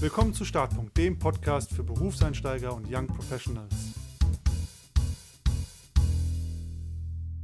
Willkommen zu Startpunkt, dem Podcast für Berufseinsteiger und Young Professionals.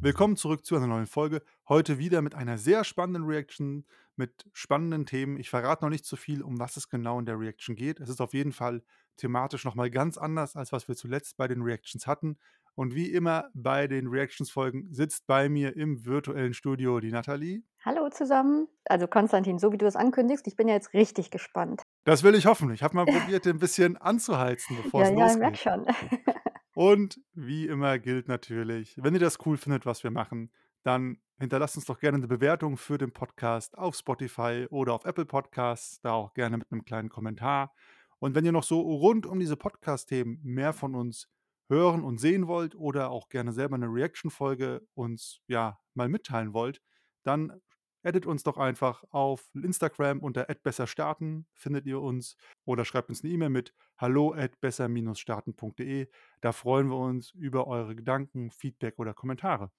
Willkommen zurück zu einer neuen Folge. Heute wieder mit einer sehr spannenden Reaction, mit spannenden Themen. Ich verrate noch nicht zu viel, um was es genau in der Reaction geht. Es ist auf jeden Fall thematisch nochmal ganz anders, als was wir zuletzt bei den Reactions hatten. Und wie immer bei den Reactions-Folgen sitzt bei mir im virtuellen Studio die Nathalie. Hallo zusammen. Also Konstantin, so wie du es ankündigst, ich bin ja jetzt richtig gespannt. Das will ich hoffen. Ich habe mal probiert, den ein bisschen anzuheizen, bevor Ja, es ja, ich merke losgeht. schon. Und wie immer gilt natürlich, wenn ihr das cool findet, was wir machen, dann hinterlasst uns doch gerne eine Bewertung für den Podcast auf Spotify oder auf Apple Podcasts, da auch gerne mit einem kleinen Kommentar. Und wenn ihr noch so rund um diese Podcast-Themen mehr von uns hören und sehen wollt oder auch gerne selber eine Reaction-Folge uns ja mal mitteilen wollt, dann addet uns doch einfach auf Instagram unter @besserstarten findet ihr uns oder schreibt uns eine E-Mail mit hallo@besser-starten.de. Da freuen wir uns über eure Gedanken, Feedback oder Kommentare.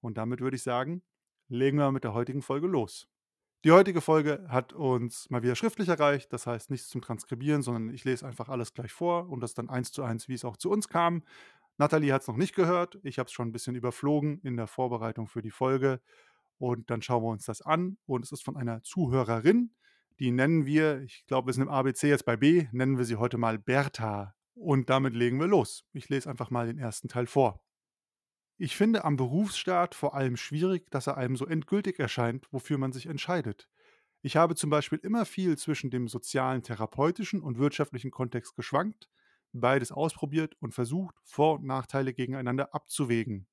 Und damit würde ich sagen, legen wir mit der heutigen Folge los. Die heutige Folge hat uns mal wieder schriftlich erreicht, das heißt nichts zum Transkribieren, sondern ich lese einfach alles gleich vor und das dann eins zu eins, wie es auch zu uns kam. Nathalie hat es noch nicht gehört, ich habe es schon ein bisschen überflogen in der Vorbereitung für die Folge und dann schauen wir uns das an und es ist von einer Zuhörerin, die nennen wir, ich glaube, wir sind im ABC jetzt bei B, nennen wir sie heute mal Bertha und damit legen wir los. Ich lese einfach mal den ersten Teil vor. Ich finde am Berufsstart vor allem schwierig, dass er einem so endgültig erscheint, wofür man sich entscheidet. Ich habe zum Beispiel immer viel zwischen dem sozialen, therapeutischen und wirtschaftlichen Kontext geschwankt, beides ausprobiert und versucht, Vor- und Nachteile gegeneinander abzuwägen.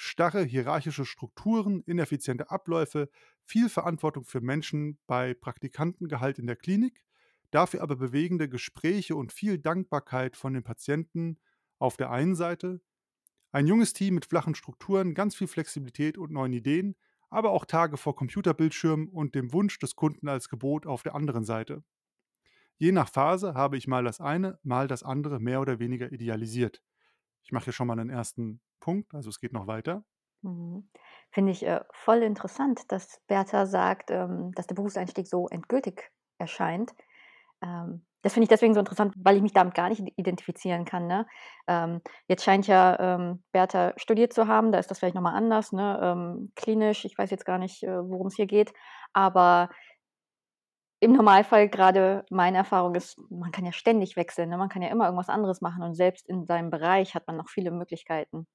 Starre hierarchische Strukturen, ineffiziente Abläufe, viel Verantwortung für Menschen bei Praktikantengehalt in der Klinik, dafür aber bewegende Gespräche und viel Dankbarkeit von den Patienten auf der einen Seite, ein junges Team mit flachen Strukturen, ganz viel Flexibilität und neuen Ideen, aber auch Tage vor Computerbildschirmen und dem Wunsch des Kunden als Gebot auf der anderen Seite. Je nach Phase habe ich mal das eine, mal das andere mehr oder weniger idealisiert. Ich mache hier schon mal einen ersten Punkt, also es geht noch weiter. Mhm. Finde ich äh, voll interessant, dass Bertha sagt, ähm, dass der Berufseinstieg so endgültig erscheint. Ähm, das finde ich deswegen so interessant, weil ich mich damit gar nicht identifizieren kann. Ne? Ähm, jetzt scheint ja ähm, Bertha studiert zu haben, da ist das vielleicht nochmal anders, ne? ähm, klinisch, ich weiß jetzt gar nicht, äh, worum es hier geht, aber im Normalfall gerade meine Erfahrung ist, man kann ja ständig wechseln, ne? man kann ja immer irgendwas anderes machen und selbst in seinem Bereich hat man noch viele Möglichkeiten.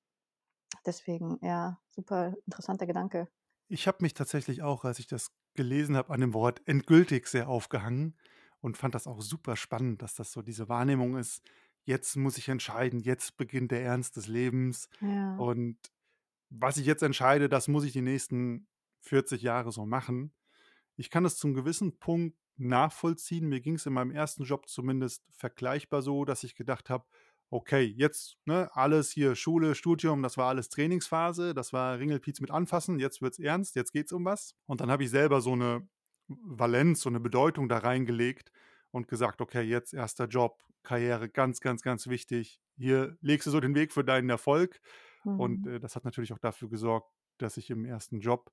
Deswegen, ja, super interessanter Gedanke. Ich habe mich tatsächlich auch, als ich das gelesen habe, an dem Wort endgültig sehr aufgehangen und fand das auch super spannend, dass das so diese Wahrnehmung ist, jetzt muss ich entscheiden, jetzt beginnt der Ernst des Lebens Ja. und was ich jetzt entscheide, das muss ich die nächsten 40 Jahre so machen. Ich kann es zum gewissen Punkt nachvollziehen. Mir ging es in meinem ersten Job zumindest vergleichbar so, dass ich gedacht habe, okay, jetzt ne, alles hier Schule, Studium, das war alles Trainingsphase, das war Ringelpiez mit anfassen, jetzt wird's ernst, jetzt geht's um was. Und dann habe ich selber so eine Valenz, so eine Bedeutung da reingelegt und gesagt, okay, jetzt erster Job, Karriere, ganz, ganz, ganz wichtig. Hier legst du so den Weg für deinen Erfolg. Und Mhm. äh, das hat natürlich auch dafür gesorgt, dass ich im ersten Job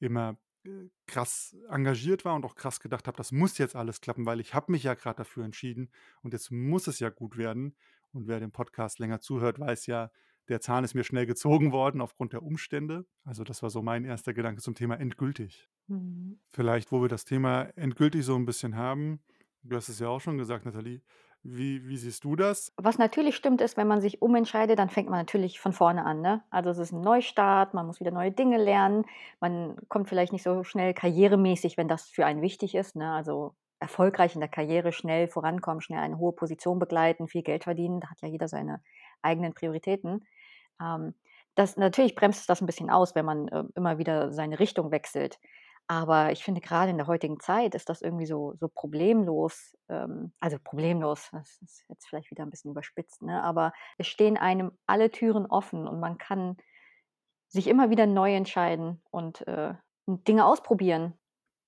immer äh, krass engagiert war und auch krass gedacht habe, das muss jetzt alles klappen, weil ich habe mich ja gerade dafür entschieden und jetzt muss es ja gut werden. Und wer dem Podcast länger zuhört, weiß ja, der Zahn ist mir schnell gezogen worden aufgrund der Umstände. Also das war so mein erster Gedanke zum Thema endgültig. Mhm. Vielleicht, wo wir das Thema endgültig so ein bisschen haben, du hast es ja auch schon gesagt, Nathalie, wie, wie siehst du das? Was natürlich stimmt, ist, wenn man sich umentscheidet, dann fängt man natürlich von vorne an. Ne? Also es ist ein Neustart, man muss wieder neue Dinge lernen, man kommt vielleicht nicht so schnell karrieremäßig, wenn das für einen wichtig ist. Ne? Also erfolgreich in der Karriere, schnell vorankommen, schnell eine hohe Position begleiten, viel Geld verdienen, da hat ja jeder seine eigenen Prioritäten. Ähm, das, natürlich bremst es das ein bisschen aus, wenn man äh, immer wieder seine Richtung wechselt. Aber ich finde, gerade in der heutigen Zeit ist das irgendwie so, so problemlos. Ähm, also problemlos, das ist jetzt vielleicht wieder ein bisschen überspitzt, ne? aber es stehen einem alle Türen offen und man kann sich immer wieder neu entscheiden und äh, Dinge ausprobieren.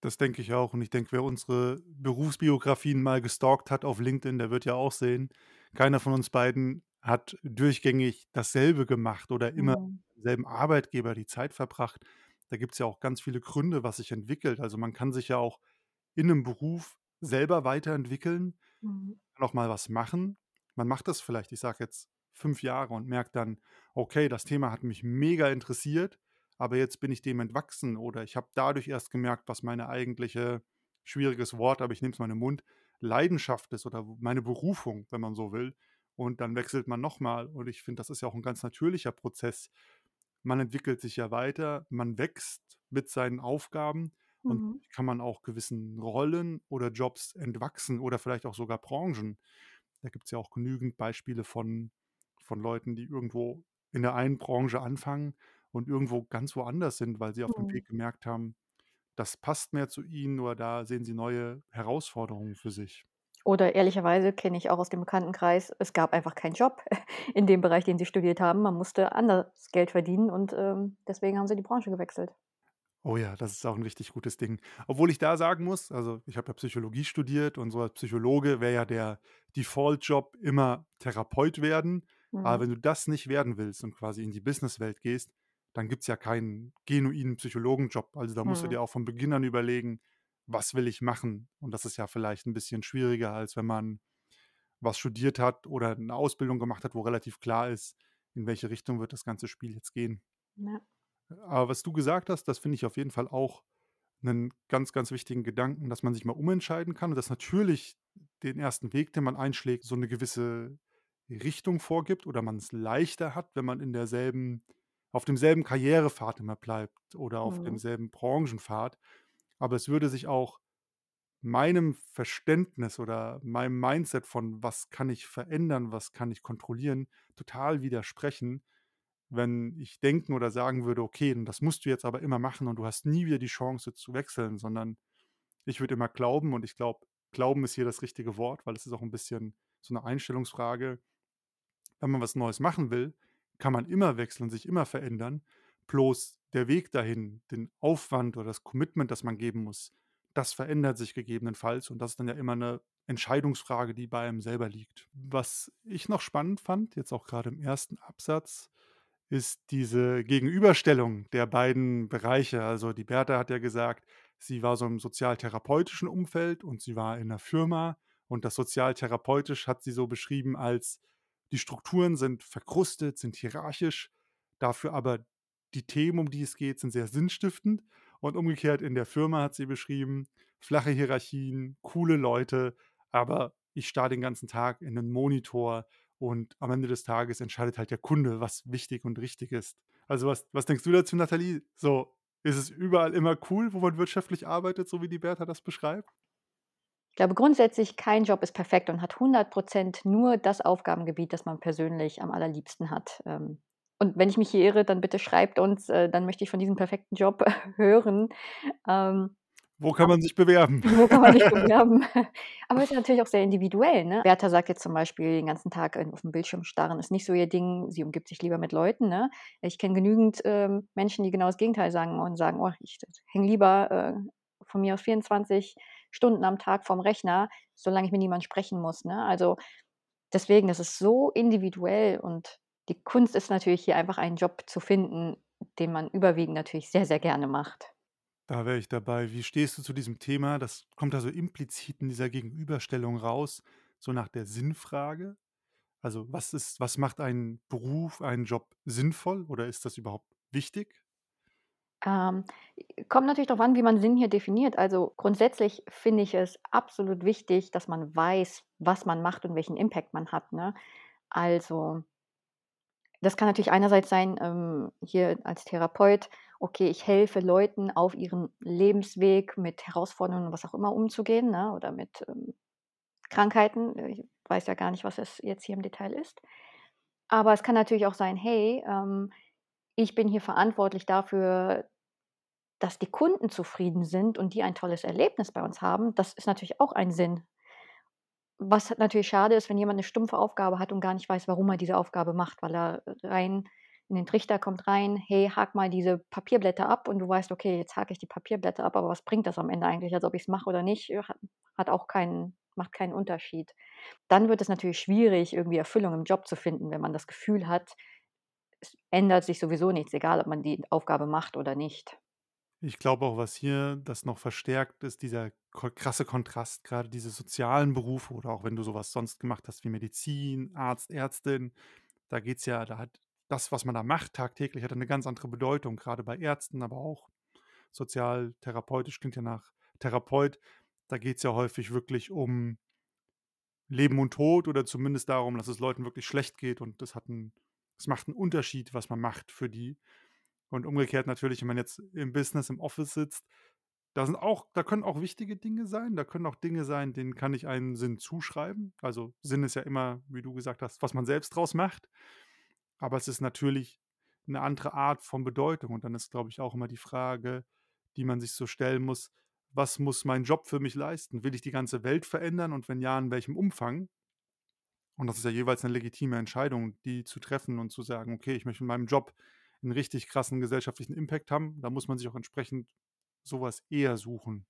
Das denke ich auch. Und ich denke, wer unsere Berufsbiografien mal gestalkt hat auf LinkedIn, der wird ja auch sehen, keiner von uns beiden hat durchgängig dasselbe gemacht oder immer Mhm. selben Arbeitgeber die Zeit verbracht. Da gibt es ja auch ganz viele Gründe, was sich entwickelt. Also man kann sich ja auch in einem Beruf selber weiterentwickeln. Mhm. Noch mal was machen. Man macht das vielleicht, ich sage jetzt 5 Jahre und merkt dann: „Okay, das Thema hat mich mega interessiert, aber jetzt bin ich dem entwachsen oder ich habe dadurch erst gemerkt, was meine eigentliche“ schwieriges Wort, aber ich nehme es mal in den Mund, „Leidenschaft ist oder meine Berufung“, wenn man so will. Und dann wechselt man noch mal und ich finde, das ist ja auch 'n ganz natürlicher Prozess. Man entwickelt sich ja weiter, man wächst mit seinen Aufgaben und Mhm. kann man auch gewissen Rollen oder Jobs entwachsen oder vielleicht auch sogar Branchen. Da gibt's ja auch genügend Beispiele von von Leuten, die irgendwo in der einen Branche anfangen und irgendwo ganz woanders sind, weil sie auf dem Mhm. Weg gemerkt haben, das passt mehr zu ihnen oder da sehen sie neue Herausforderungen für sich. Oder ehrlicherweise kenne ich auch aus dem Bekanntenkreis, es gab einfach keinen Job in dem Bereich, den sie studiert haben. Man musste anders Geld verdienen und, ähm, deswegen haben sie die Branche gewechselt. Oh ja, das ist auch 'n richtig gutes Ding. Obwohl ich da sagen muss also, ich habe ja Psychologie studiert und so als Psychologe wäre ja der Default-Job immer Therapeut werden. Aber Mhm. wenn du das nicht werden willst und quasi in die Businesswelt gehst, dann gibt's ja keinen genuinen Psychologenjob. Also, da musst du Mhm. dir auch von Beginn an überlegen: „Was will ich machen?“ Und das ist ja vielleicht 'n bisschen schwieriger, als wenn man was studiert hat oder 'ne Ausbildung gemacht hat, wo relativ klar ist, in welche Richtung wird das ganze Spiel jetzt gehen. Ja. Aber was du gesagt hast, das finde ich auf jeden Fall auch 'nen ganz, ganz wichtigen Gedanken, dass man sich mal umentscheiden kann und dass natürlich den 1. Weg, den man einschlägt, so 'ne gewisse Richtung vorgibt oder man's leichter hat, wenn man in derselben auf demselben Karrierepfad immer bleibt oder auf Mhm. demselben Branchenpfad. Aber es würde sich auch meinem Verständnis oder meinem Mindset von: „Was kann ich verändern, was kann ich kontrollieren?“, total widersprechen, wenn ich denken oder sagen würde: „Okay, das musst du jetzt aber immer machen und du hast nie wieder die Chance zu wechseln“, sondern ich würde immer glauben und ich glaube, Glauben ist hier das richtige Wort, weil es ist auch 'n bisschen so 'ne Einstellungsfrage. Wenn man was Neues machen will, kann man immer wechseln, sich immer verändern. Bloß der Weg dahin, den Aufwand oder das Commitment, das man geben muss, das verändert sich gegebenenfalls und das ist dann ja immer 'ne Entscheidungsfrage, die bei einem selber liegt. Was ich noch spannend fand, jetzt auch grade im 1. Absatz, ist diese Gegenüberstellung der beiden Bereiche. Also, die Berta hat ja gesagt, sie war so im sozialtherapeutischen Umfeld und sie war in 'ner Firma und das sozialtherapeutisch hat sie so beschrieben als: „Die Strukturen sind verkrustet, sind hierarchisch, dafür aber die Themen, um die es geht, sind sehr sinnstiftend.“ Und umgekehrt in der Firma hat sie beschrieben: „Flache Hierarchien, coole Leute, aber ich starre den ganzen Tag in 'nen Monitor und am Ende des Tages entscheidet halt der Kunde, was wichtig und richtig ist.“ Also, was was denkst du dazu, Nathalie? So, ist es überall immer cool, wo man wirtschaftlich arbeitet, so wie die Berta das beschreibt? Ich glaube grundsätzlich, kein Job ist perfekt und hat 100 % nur das Aufgabengebiet, das man persönlich am allerliebsten hat. Ähm, und wenn ich mich hier irre, dann bitte schreibt uns, äh, dann möchte ich von diesem perfekten Job hören. Ähm, Wo kann man sich bewerben? wo kann man sich bewerben? Aber ist natürlich auch sehr individuell, ne? Berta sagt jetzt zum Beispiel, den ganzen Tag, äh, aufm Bildschirm starren ist nicht so ihr Ding. Sie umgibt sich lieber mit Leuten, ne? Ich kenne genügend, ähm, Menschen, die genau das Gegenteil sagen und sagen: „Oh, ich hänge lieber, äh, von mir aus 24 Stunden am Tag vorm Rechner, solange ich mit niemandem sprechen muss“, ne? Also, deswegen, das ist so individuell und die Kunst ist natürlich hier einfach einen Job zu finden, den man überwiegend natürlich sehr, sehr gerne macht. Da wäre ich dabei. Wie stehst du zu diesem Thema? Das kommt da so implizit in dieser Gegenüberstellung raus, so nach der Sinnfrage. Also, was ist was macht einen Beruf, einen Job sinnvoll oder ist das überhaupt wichtig? Ähm, kommt natürlich drauf an, wie man Sinn hier definiert. Also, grundsätzlich finde ich es absolut wichtig, dass man weiß, was man macht und welchen Impact man hat, ne? Also das kann natürlich einerseits sein, ähm, hier als Therapeut, okay, ich helfe Leuten auf ihrem Lebensweg mit Herausforderungen, was auch immer, umzugehen, ne, oder mit, ähm, Krankheiten. Ich weiß ja gar nicht, was es jetzt hier im Detail ist. Aber es kann natürlich auch sein: „Hey, ähm, ich bin hier verantwortlich dafür, dass die Kunden zufrieden sind und die ein tolles Erlebnis bei uns haben.“ Das ist natürlich auch ein Sinn. Was halt natürlich schade ist, wenn jemand 'ne stumpfe Aufgabe hat und gar nicht weiß, warum er diese Aufgabe macht, weil er rein in den Trichter kommt rein: „Hey, hake mal diese Papierblätter ab.“ Und du weißt: „Okay, jetzt hake ich die Papierblätter ab, aber was bringt das am Ende eigentlich? Also, ob ich's mache oder nicht, äh, hat auch keinen macht keinen Unterschied.“ Dann wird es natürlich schwierig, irgendwie Erfüllung im Job zu finden, wenn man das Gefühl hat, es ändert sich sowieso nichts, egal ob man die Aufgabe macht oder nicht. Ich glaube auch, was hier das noch verstärkt, ist dieser krasse Kontrast, grade diese sozialen Berufe oder auch wenn du so was sonst gemacht hast wie Medizin, Arzt, Ärztin. Da geht's ja da hat das, was man da macht tagtäglich, hat ja 'ne ganz andere Bedeutung, grade bei Ärzten, aber auch sozialtherapeutisch klingt ja nach Therapeut. Da geht's ja häufig wirklich um Leben und Tod oder zumindest darum, dass es Leuten wirklich schlecht geht und das hat 'n es macht 'n Unterschied, was man macht für die. Und umgekehrt natürlich, wenn man jetzt im Business, im Office sitzt, da sind auch da können auch wichtige Dinge sein. Da können auch Dinge sein, denen kann ich einen Sinn zuschreiben. Also, Sinn ist ja immer, wie du gesagt hast, was man selbst draus macht. Aber es ist natürlich 'ne andere Art von Bedeutung und dann ist, glaube ich, auch immer die Frage, die man sich so stellen muss: „Was muss mein Job für mich leisten? Will ich die ganze Welt verändern und wenn ja, in welchem Umfang?“ Und das ist ja jeweils 'ne legitime Entscheidung, die zu treffen und zu sagen: „Okay, ich möchte in meinem Job 'n richtig krassen gesellschaftlichen Impact haben.“ Da muss man sich auch entsprechend so was eher suchen.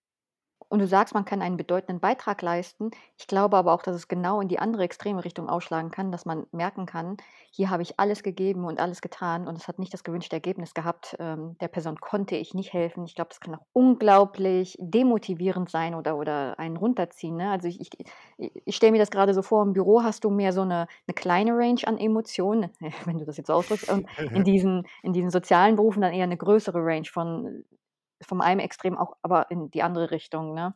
Und du sagst, man kann einen bedeutenden Beitrag leisten. Ich glaube aber auch, dass es genau in die andere extreme Richtung ausschlagen kann, dass man merken kann: „Hier habe ich alles gegeben und alles getan und es hat nicht das gewünschte Ergebnis gehabt. Ähm, der Person konnte ich nicht helfen.“ Ich glaube, das kann auch unglaublich demotivierend sein oder oder einen runterziehen, ne? Also, ich ich ich stelle mir das grade so vor, im Büro hast du mehr so 'ne 'ne kleine Range an Emotionen, wenn du das jetzt ausdrückst, in diesen in diesen sozialen Berufen dann eher 'ne größere Range von vom einem Extrem auch aber in die andere Richtung, ne?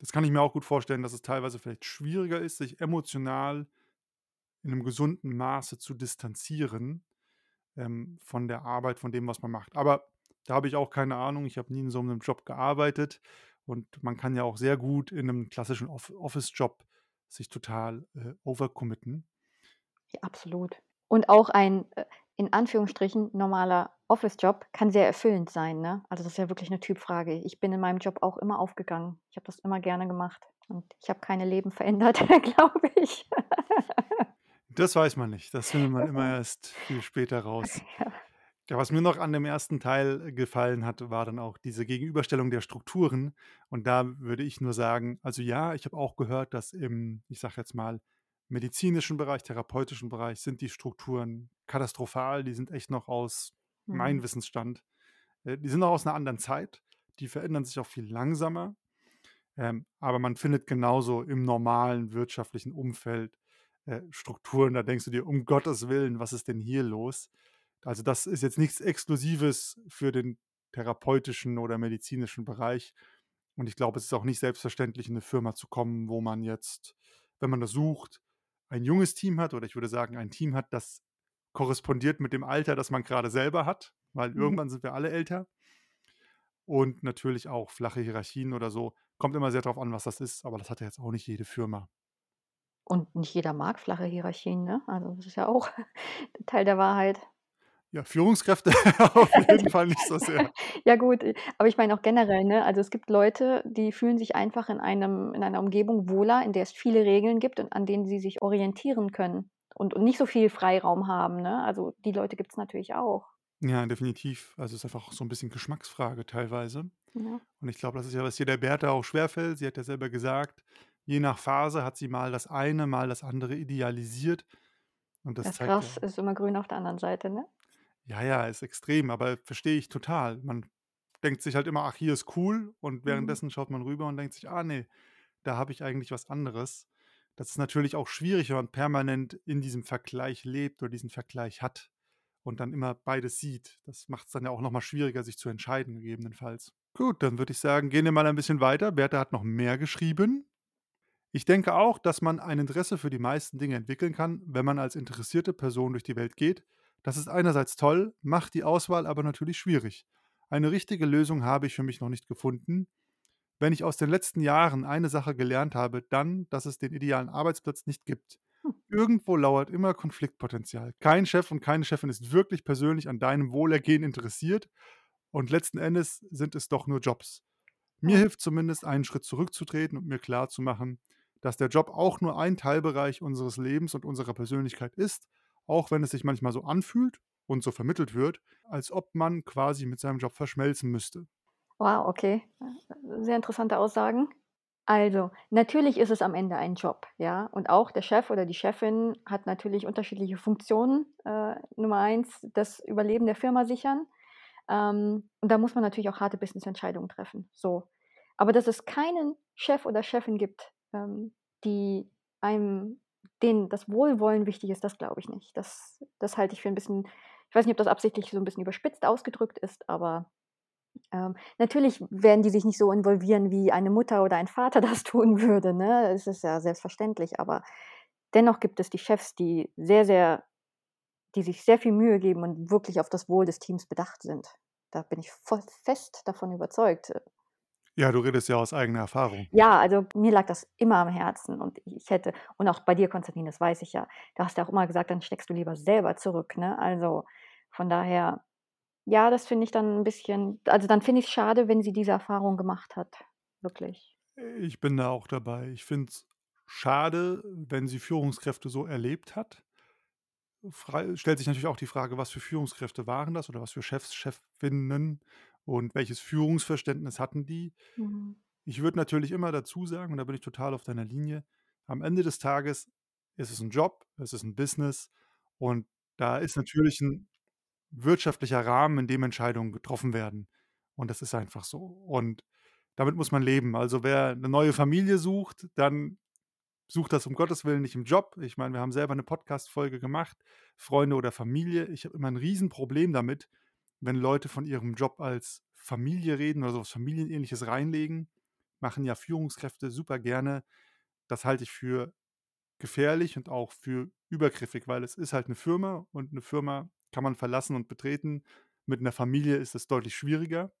Das kann ich mir auch gut vorstellen, dass es teilweise vielleicht schwieriger ist, sich emotional in 'nem gesunden Maße zu distanzieren, ähm, von der Arbeit, von dem, was man macht. Aber da habe ich auch keine Ahnung. Ich habe nie in so 'nem Job gearbeitet und man kann ja auch sehr gut in 'nem klassischen Off Office-Job sich total, äh, overcommitten. Ja, absolut. Und auch ein, äh, in Anführungsstrichen normaler Office-Job kann sehr erfüllend sein, ne? Also, das ist ja wirklich 'ne Typfrage. Ich bin in meinem Job auch immer aufgegangen. Ich habe das immer gerne gemacht und ich habe keine Leben verändert, glaube ich. Das weiß man nicht. Das findet man immer erst viel später raus. Ja. Ja, was mir noch an dem 1. Teil gefallen hat, war dann auch diese Gegenüberstellung der Strukturen. Und da würde ich nur sagen also, ja, ich habe auch gehört, dass im, ich sage jetzt mal, medizinischen Bereich, therapeutischen Bereich sind die Strukturen katastrophal. Die sind echt noch aus Mhm. mein Wissensstand äh, die sind noch aus 'ner anderen Zeit. Die verändern sich auch viel langsamer. Ähm, aber man findet genauso im normalen wirtschaftlichen Umfeld, äh, Strukturen, da denkst du dir: „Um Gottes Willen, was ist denn hier los?“ Also, das ist jetzt nichts Exklusives für den therapeutischen oder medizinischen Bereich. Und ich glaube, es ist auch nicht selbstverständlich, in 'ne Firma zu kommen, wo man jetzt, wenn man das sucht, ein junges Team hat oder ich würde sagen, ein Team hat, das korrespondiert mit dem Alter, das man grade selber hat, weil Mhm. irgendwann sind wir alle älter. Und natürlich auch flache Hierarchien oder so. Kommt immer sehr drauf an, was das ist, aber das hat ja jetzt auch nicht jede Firma. Und nicht jeder mag flache Hierarchien, ne? Also, das ist ja auch Teil der Wahrheit. Ja, Führungskräfte auf jeden Fall nicht so sehr. Ja gut, äh, aber ich meine auch generell, ne? Also, es gibt Leute, die fühlen sich einfach in einem in einer Umgebung wohler, in der es viele Regeln gibt und an denen sie sich orientieren können und und nicht so viel Freiraum haben, ne? Also, die Leute gibt's natürlich auch. Ja, definitiv. Also, ist einfach auch so 'n bisschen Geschmacksfrage teilweise. Ja. Und ich glaube, das ist ja, was hier der Berta auch schwerfällt. Sie hat ja selber gesagt, je nach Phase hat sie mal das eine, mal das andere idealisiert. Und das Das zeigt Gras ja ist immer grün auf der anderen Seite, ne? Ja, ja, ist extrem, aber verstehe ich total. Man denkt sich halt immer: „Ach, hier ist cool.“ Und Mhm. währenddessen schaut man rüber und denkt sich: „Ah, ne, da habe ich eigentlich was anderes.“ Das ist natürlich auch schwierig, wenn man permanent in diesem Vergleich lebt oder diesen Vergleich hat und dann immer beides sieht. Das macht's dann ja auch noch mal schwieriger, sich zu entscheiden gegebenenfalls. Gut, dann würde ich sagen, gehen wir mal ein bisschen weiter. Berta hat noch mehr geschrieben. „Ich denke auch, dass man ein Interesse für die meisten Dinge entwickeln kann, wenn man als interessierte Person durch die Welt geht. Das ist einerseits toll, macht die Auswahl aber natürlich schwierig. Eine richtige Lösung habe ich für mich noch nicht gefunden. Wenn ich aus den letzten Jahren eine Sache gelernt habe, dann, dass es den idealen Arbeitsplatz nicht gibt. Hm. Irgendwo lauert immer Konfliktpotenzial. Kein Chef und keine Chefin ist wirklich persönlich an deinem Wohlergehen interessiert und letzten Endes sind es doch nur Jobs. Mir hilft zumindest, einen Schritt zurückzutreten und mir klarzumachen, dass der Job auch nur ein Teilbereich unseres Lebens und unserer Persönlichkeit ist, auch wenn es sich manchmal so anfühlt und so vermittelt wird, als ob man quasi mit seinem Job verschmelzen müsste.“ Wow, okay. Sehr interessante Aussagen. Also, natürlich ist es am Ende ein Job, ja? Und auch der Chef oder die Chefin hat natürlich unterschiedliche Funktionen. Äh, Nummer 1, das Überleben der Firma sichern. Ähm, und da muss man natürlich auch harte Business-Entscheidungen treffen, so. Aber dass es keinen Chef oder Chefin gibt, ähm, die einem denen das Wohlwollen wichtig ist, das glaube ich nicht. Das das halte ich für 'n bisschen ich weiß nicht, ob das absichtlich so 'n bisschen überspitzt ausgedrückt ist, aber, ähm, natürlich werden die sich nicht so involvieren, wie eine Mutter oder ein Vater das tun würde, ne? Es ist ja selbstverständlich, aber dennoch gibt es die Chefs, die sehr, sehr die sich sehr viel Mühe geben und wirklich auf das Wohl des Teams bedacht sind. Da bin ich voll fest davon überzeugt. Ja, du redest ja aus eigener Erfahrung. Ja, also, mir lag das immer am Herzen und ich hätte und auch bei dir, Konstantin, das weiß ich ja. Du hast ja auch immer gesagt: „Dann steckst du lieber selber zurück“, ne? Also, von daher ja, das finde ich dann 'n bisschen also, dann finde ich's schade, wenn sie diese Erfahrung gemacht hat, wirklich. Ich bin da auch dabei. Ich finde es schade, wenn sie Führungskräfte so erlebt hat. Frei stellt sich natürlich auch die Frage, was für Führungskräfte waren das oder was für Chefs, Chefinnen und welches Führungsverständnis hatten die? Mhm. Ich würde natürlich immer dazu sagen, und da bin ich total auf deiner Linie, am Ende des Tages ist es 'n Job, es ist 'n Business und da ist natürlich 'n wirtschaftlicher Rahmen, in dem Entscheidungen getroffen werden. Und das ist einfach so. Und damit muss man leben. Also, wer 'ne neue Familie sucht, dann sucht das um Gottes Willen nicht im Job. Ich meine, wir haben selber 'ne Podcast-Folge gemacht, Freunde oder Familie. Ich habe immer 'n Riesenproblem damit, wenn Leute von ihrem Job als Familie reden oder so was Familienähnliches reinlegen. Machen ja Führungskräfte super gerne. Das halte ich für gefährlich und auch für übergriffig, weil es ist halt 'ne Firma und 'ne Firma kann man verlassen und betreten. Mit 'ner Familie ist es deutlich schwieriger,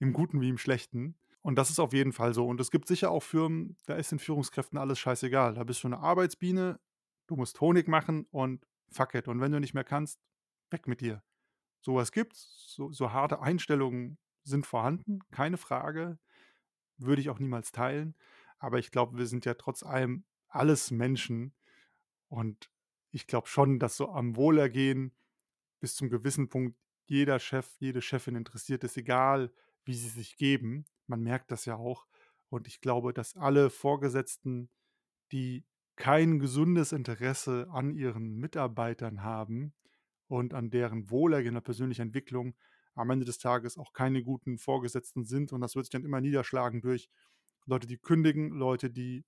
im Guten wie im Schlechten. Und das ist auf jeden Fall so. Und es gibt sicher auch Firmen, da ist den Führungskräften alles scheißegal. Da bist du 'ne Arbeitsbiene, du musst Honig machen und fuck it. Und wenn du nicht mehr kannst, weg mit dir. So was gibt's, so so harte Einstellungen sind vorhanden, keine Frage. Würde ich auch niemals teilen. Aber ich glaube, wir sind ja trotz allem alles Menschen und ich glaube schon, dass so am Wohlergehen bis zum gewissen Punkt jeder Chef, jede Chefin interessiert ist, egal wie sie sich geben. Man merkt das ja auch. Und ich glaube, dass alle Vorgesetzten, die kein gesundes Interesse an ihren Mitarbeitern haben und an deren Wohlergehen oder persönlicher Entwicklung, am Ende des Tages auch keine guten Vorgesetzten sind. Und das wird sich dann immer niederschlagen durch Leute, die kündigen, Leute, die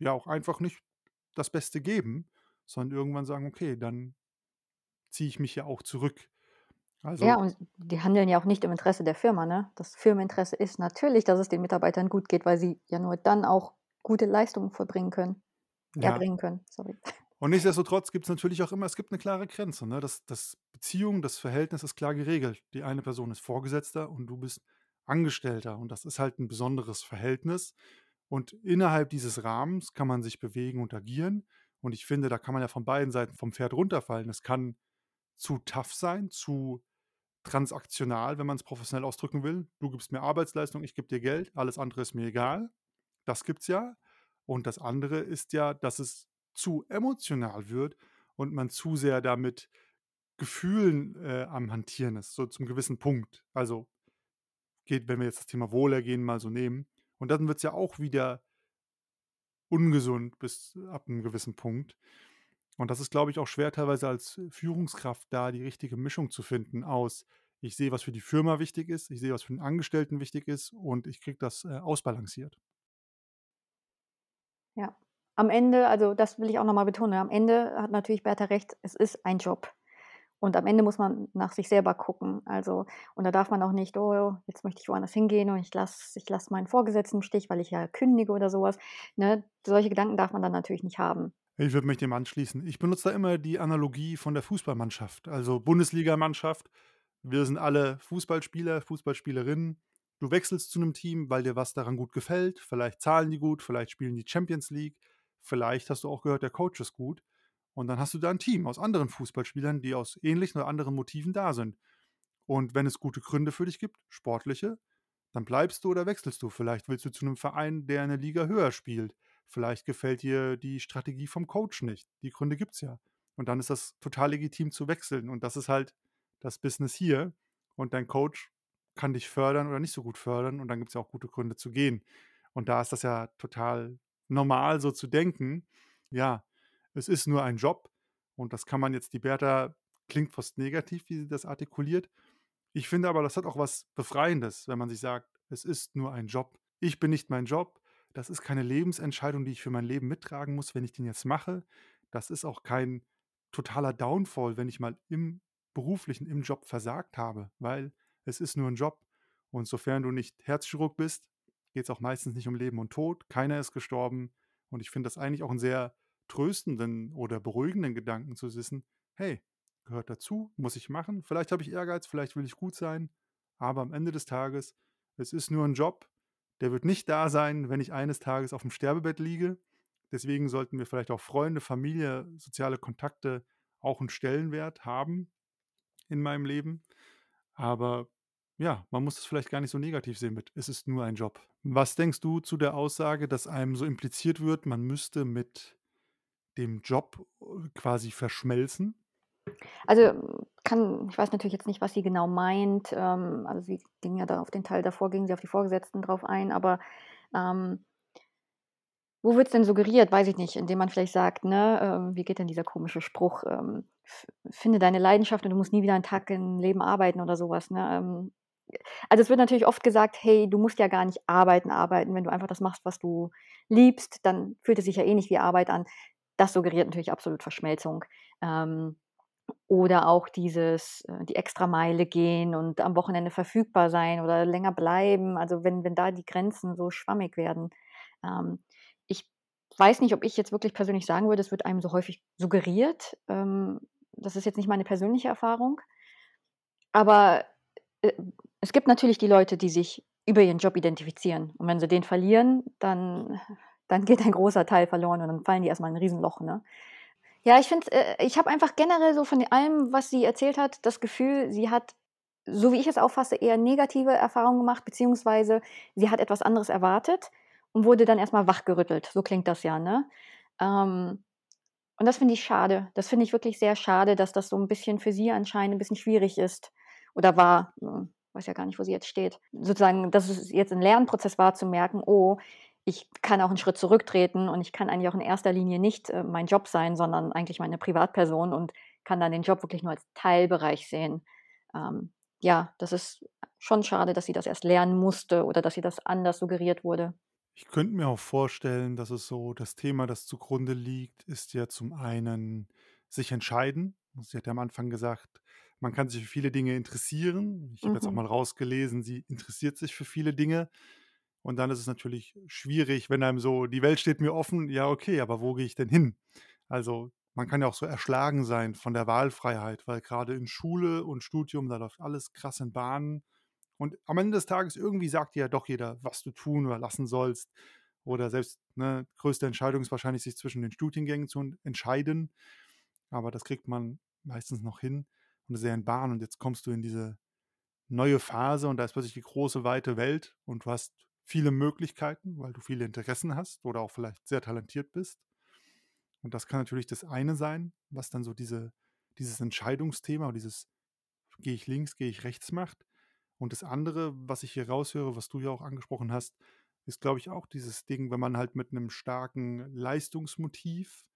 ja auch einfach nicht das Beste geben, sondern irgendwann sagen: „Okay, dann ziehe ich mich ja auch zurück.“ Ja, Also und die handeln ja auch nicht im Interesse der Firma, ne? Das Firmeninteresse ist natürlich, dass es den Mitarbeitern gut geht, weil sie ja nur dann auch gute Leistungen vollbringen können Ja. erbringen können, sorry. Und nichtsdestotrotz gibt's natürlich auch immer es gibt 'ne klare Grenze, ne? Das das Beziehung, das Verhältnis ist klar geregelt. Die eine Person ist Vorgesetzter und du bist Angestellter. Und das ist halt 'n besonderes Verhältnis. Und innerhalb dieses Rahmens kann man sich bewegen und agieren. Und ich finde, da kann man ja von beiden Seiten vom Pferd runterfallen. Es kann zu tough sein, zu transaktional, wenn man's professionell ausdrücken will. Du gibst mir Arbeitsleistung, ich gebe dir Geld, alles andere ist mir egal. Das gibt's ja. Und das andere ist ja, dass es zu emotional wird und man zu sehr da mit Gefühlen, äh, am Hantieren ist, so zum gewissen Punkt. Also, geht wenn wir jetzt das Thema Wohlergehen mal so nehmen. Und dann wird's ja auch wieder ungesund bis ab 'nem gewissen Punkt. Und das ist, glaube ich, auch schwer teilweise als Führungskraft da die richtige Mischung zu finden aus: „Ich sehe, was für die Firma wichtig ist, ich sehe, was für den Angestellten wichtig ist und ich kriege das, äh, ausbalanciert.“ Ja. Am Ende also, das will ich auch noch mal betonen, am Ende hat natürlich Berta recht, es ist ein Job. Und am Ende muss man nach sich selber gucken. Also und da darf man auch nicht: „Oh, jetzt möchte ich woanders hingehen und ich lasse ich lasse meinen Vorgesetzten im Stich, weil ich ja kündige“ oder so was, ne? Solche Gedanken darf man dann natürlich nicht haben. Ich würde mich dem anschließen. Ich benutze da immer die Analogie von der Fußballmannschaft. Also, Bundesligamannschaft. Wir sind alle Fußballspieler, Fußballspielerinnen. Du wechselst zu 'nem Team, weil dir was daran gut gefällt. Vielleicht zahlen die gut, vielleicht spielen die Champions League. Vielleicht hast du auch gehört, der Coach ist gut. Und dann hast du da 'n Team aus anderen Fußballspielern, die aus ähnlichen oder anderen Motiven da sind. Und wenn es gute Gründe für dich gibt, sportliche, dann bleibst du oder wechselst du. Vielleicht willst du zu 'nem Verein, der 'ne Liga höher spielt. Vielleicht gefällt dir die Strategie vom Coach nicht. Die Gründe gibt's ja. Und dann ist das total legitim zu wechseln. Und das ist halt das Business hier. Und dein Coach kann dich fördern oder nicht so gut fördern. Und dann gibt's ja auch gute Gründe zu gehen. Und da ist das ja total normal, so zu denken: „Ja, es ist nur ein Job.“ Und das kann man jetzt die Berta klingt fast negativ, wie sie das artikuliert. Ich finde aber, das hat auch was Befreiendes, wenn man sich sagt: „Es ist nur ein Job. Ich bin nicht mein Job. Das ist keine Lebensentscheidung, die ich für mein Leben mittragen muss, wenn ich den jetzt mache. Das ist auch kein totaler Downfall, wenn ich mal im Beruflichen, im Job versagt habe, weil es ist nur ein Job. Und sofern du nicht Herzchirurg bist, geht es auch meistens nicht um Leben und Tod. Keiner ist gestorben. Und ich finde das eigentlich auch einen sehr tröstenden oder beruhigenden Gedanken zu wissen: „Hey, gehört dazu, muss ich machen. Vielleicht habe ich Ehrgeiz, vielleicht will ich gut sein, aber am Ende des Tages, es ist nur ein Job. Der wird nicht da sein, wenn ich eines Tages auf dem Sterbebett liege. Deswegen sollten wir vielleicht auch Freunde, Familie, soziale Kontakte auch einen Stellenwert haben in meinem Leben. Aber ja, man muss es vielleicht gar nicht so negativ sehen mit: „Es ist nur ein Job.“ Was denkst du zu der Aussage, dass einem so impliziert wird, man müsste mit dem Job, äh, quasi verschmelzen? Also, hm, kann ich weiß natürlich jetzt nicht, was sie genau meint. Ähm, also, sie ging ja da auf den Teil davor ging sie auf die Vorgesetzten drauf ein, aber, ähm wo wird's denn suggeriert? Weiß ich nicht, indem man vielleicht sagt, ne, ähm, wie geht denn dieser komische Spruch, ähm, finde deine Leidenschaft und du musst nie wieder einen Tag im Leben arbeiten oder so was, ne? Also, es wird natürlich oft gesagt: „Hey, du musst ja gar nicht arbeiten, arbeiten. Wenn du einfach das machst, was du liebst, dann fühlt es sich ja eh nicht wie Arbeit an.“ Das suggeriert natürlich absolut Verschmelzung. Ähm, oder auch dieses, äh, die Extrameile gehen und am Wochenende verfügbar sein oder länger bleiben. Also, wenn wenn da die Grenzen so schwammig werden. Ähm, ich weiß nicht, ob ich jetzt wirklich persönlich sagen würde, es wird einem so häufig suggeriert. Ähm, das ist jetzt nicht meine persönliche Erfahrung. Aber, äh, es gibt natürlich die Leute, die sich über ihren Job identifizieren. Und wenn sie den verlieren, dann dann geht ein großer Teil verloren und dann fallen die erst mal in 'n Riesenloch, ne? Ja, ich finde äh, ich habe einfach generell so von allem, was sie erzählt hat, das Gefühl, sie hat, so wie ich es auffasse, eher negative Erfahrungen gemacht, beziehungsweise sie hat etwas anderes erwartet und wurde dann erst mal wachgerüttelt. So klingt das ja, ne? Ähm, und das finde ich schade. Das finde ich wirklich sehr schade, dass das so 'n bisschen für sie anscheinend 'n bisschen schwierig ist oder war. Weiß ja gar nicht, wo sie jetzt steht. Sozusagen, dass es jetzt 'n Lernprozess war zu merken: „Oh, ich kann auch 'n Schritt zurücktreten und ich kann eigentlich auch in erster Linie nicht, äh, mein Job sein, sondern eigentlich meine Privatperson und kann dann den Job wirklich nur als Teilbereich sehen.“ Ähm, ja, das ist schon schade, dass sie das erst lernen musste oder dass ihr das anders suggeriert wurde. Ich könnte mir auch vorstellen, dass es so das Thema, das zugrunde liegt, ist ja zum einen sich entscheiden. Sie hat ja am Anfang gesagt, man kann sich für viele Dinge interessieren. Ich habe jetzt auch Mhm. mal rausgelesen, sie interessiert sich für viele Dinge. Und dann ist es natürlich schwierig, wenn einem so die Welt steht mir offen, ja, okay, aber wo gehe ich denn hin? Also, man kann ja auch so erschlagen sein von der Wahlfreiheit, weil grade in Schule und Studium, da läuft alles krass in Bahnen. Und am Ende des Tages irgendwie sagt dir ja doch jeder, was du tun oder lassen sollst. Oder selbst, ne, größte Entscheidung ist wahrscheinlich, sich zwischen den Studiengängen zu en entscheiden. Aber das kriegt man meistens noch hin ist ja in Bahnen. Und jetzt kommst du in diese neue Phase und da ist plötzlich die große, weite Welt und du hast viele Möglichkeiten, weil du viele Interessen hast oder auch vielleicht sehr talentiert bist. Und das kann natürlich das eine sein, was dann so diese dieses Entscheidungsthema oder dieses gehe ich links, gehe ich rechts macht. Und das andere, was ich hier raushöre, was du ja auch angesprochen hast, ist, glaube ich, auch dieses Ding, wenn man halt mit 'nem starken Leistungsmotiv,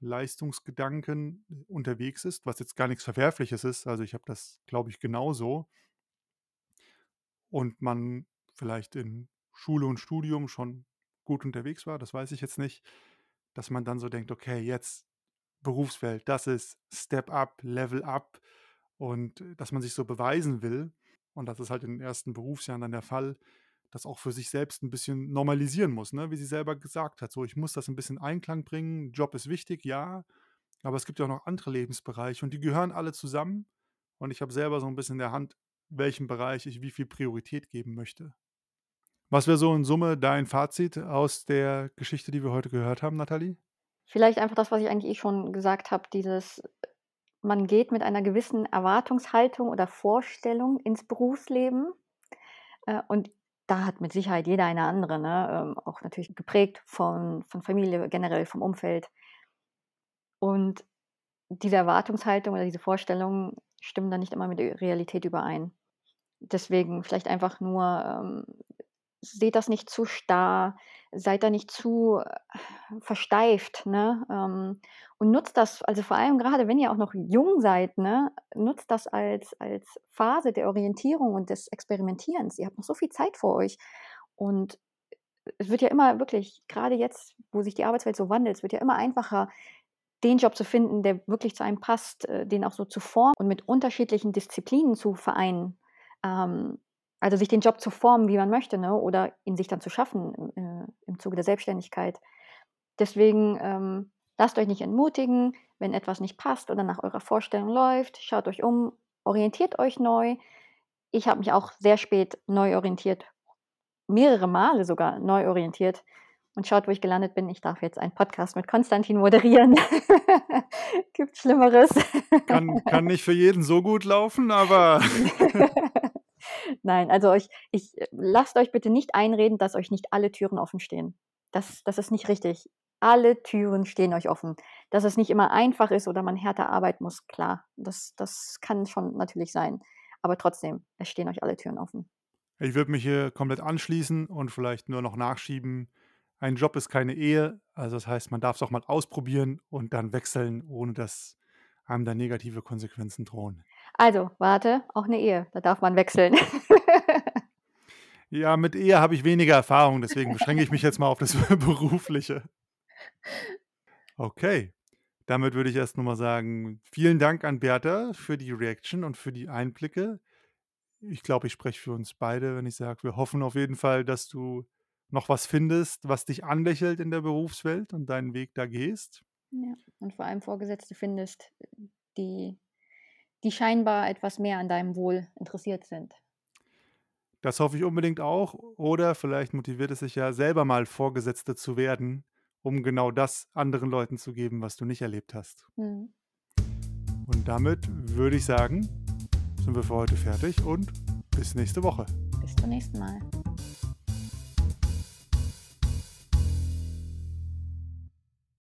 Leistungsgedanken unterwegs ist, was jetzt gar nix Verwerfliches ist. Also, ich habe das, glaube ich, genauso und man vielleicht in Schule und Studium schon gut unterwegs war, das weiß ich jetzt nicht, dass man dann so denkt: „Okay, jetzt Berufswelt, das ist Step up, Level up“ und dass man sich so beweisen will. Und das ist halt in den ersten Berufsjahren dann der Fall, das auch für sich selbst 'n bisschen normalisieren muss, ne? Wie sie selber gesagt hat, so: „Ich muss das 'n bisschen in Einklang bringen. Job ist wichtig, ja, aber es gibt ja auch noch andere Lebensbereiche und die gehören alle zusammen. Und ich habe selber so 'n bisschen in der Hand, welchem Bereich ich wie viel Priorität geben möchte.“ Was wäre so in Summe dein Fazit aus der Geschichte, die wir heute gehört haben, Nathalie? Vielleicht einfach das, was ich eigentlich eh schon gesagt habe, dieses man geht mit einer gewissen Erwartungshaltung oder Vorstellung ins Berufsleben. Äh, und da hat mit Sicherheit jeder eine andere, ne? Ähm, auch natürlich geprägt von von Familie, generell vom Umfeld. Und diese Erwartungshaltung oder diese Vorstellungen stimmen dann nicht immer mit der Realität überein. Deswegen vielleicht einfach nur, ähm, seht das nicht zu starr. Seid da nicht zu äh, versteift, ne? Ähm, und nutzt das, also vor allem gerade, wenn ihr auch noch jung seid, ne, nutzt das als, als Phase der Orientierung und des Experimentierens. Ihr habt noch so viel Zeit vor euch. Und es wird ja immer wirklich, gerade jetzt, wo sich die Arbeitswelt so wandelt, es wird ja immer einfacher, den Job zu finden, der wirklich zu einem passt, äh, den auch so zu formen und mit unterschiedlichen Disziplinen zu vereinen. Ähm, also sich den Job zu formen, wie man möchte, ne? oder ihn sich dann zu schaffen im, äh, im Zuge der Selbstständigkeit. Deswegen ähm, lasst euch nicht entmutigen, wenn etwas nicht passt oder nach eurer Vorstellung läuft. Schaut euch um, orientiert euch neu. Ich habe mich auch sehr spät neu orientiert, mehrere Male sogar neu orientiert und schaut, wo ich gelandet bin. Ich darf jetzt einen Podcast mit Konstantin moderieren. Gibt Schlimmeres. Kann, kann nicht für jeden so gut laufen, aber. Nein, also ich, ich lasst euch bitte nicht einreden, dass euch nicht alle Türen offen stehen. Das, das ist nicht richtig. Alle Türen stehen euch offen. Dass es nicht immer einfach ist oder man härter arbeiten muss, klar. Das, das kann schon natürlich sein. Aber trotzdem, es stehen euch alle Türen offen. Ich würde mich hier komplett anschließen und vielleicht nur noch nachschieben. Ein Job ist keine Ehe, also das heißt, man darf es auch mal ausprobieren und dann wechseln, ohne dass einem da negative Konsequenzen drohen. Also, warte, auch eine Ehe, da darf man wechseln. Ja, mit Ehe habe ich weniger Erfahrung, deswegen beschränke ich mich jetzt mal auf das Berufliche. Okay, damit würde ich erst noch mal sagen, vielen Dank an Bertha für die Reaction und für die Einblicke. Ich glaube, ich spreche für uns beide, wenn ich sage, wir hoffen auf jeden Fall, dass du noch was findest, was dich anlächelt in der Berufswelt und deinen Weg da gehst. Ja, und vor allem Vorgesetzte findest, die, die scheinbar etwas mehr an deinem Wohl interessiert sind. Das hoffe ich unbedingt auch. Oder vielleicht motiviert es sich ja selber mal Vorgesetzte zu werden, um genau das anderen Leuten zu geben, was du nicht erlebt hast. Mhm. Und damit würde ich sagen, sind wir für heute fertig und bis nächste Woche. Bis zum nächsten Mal.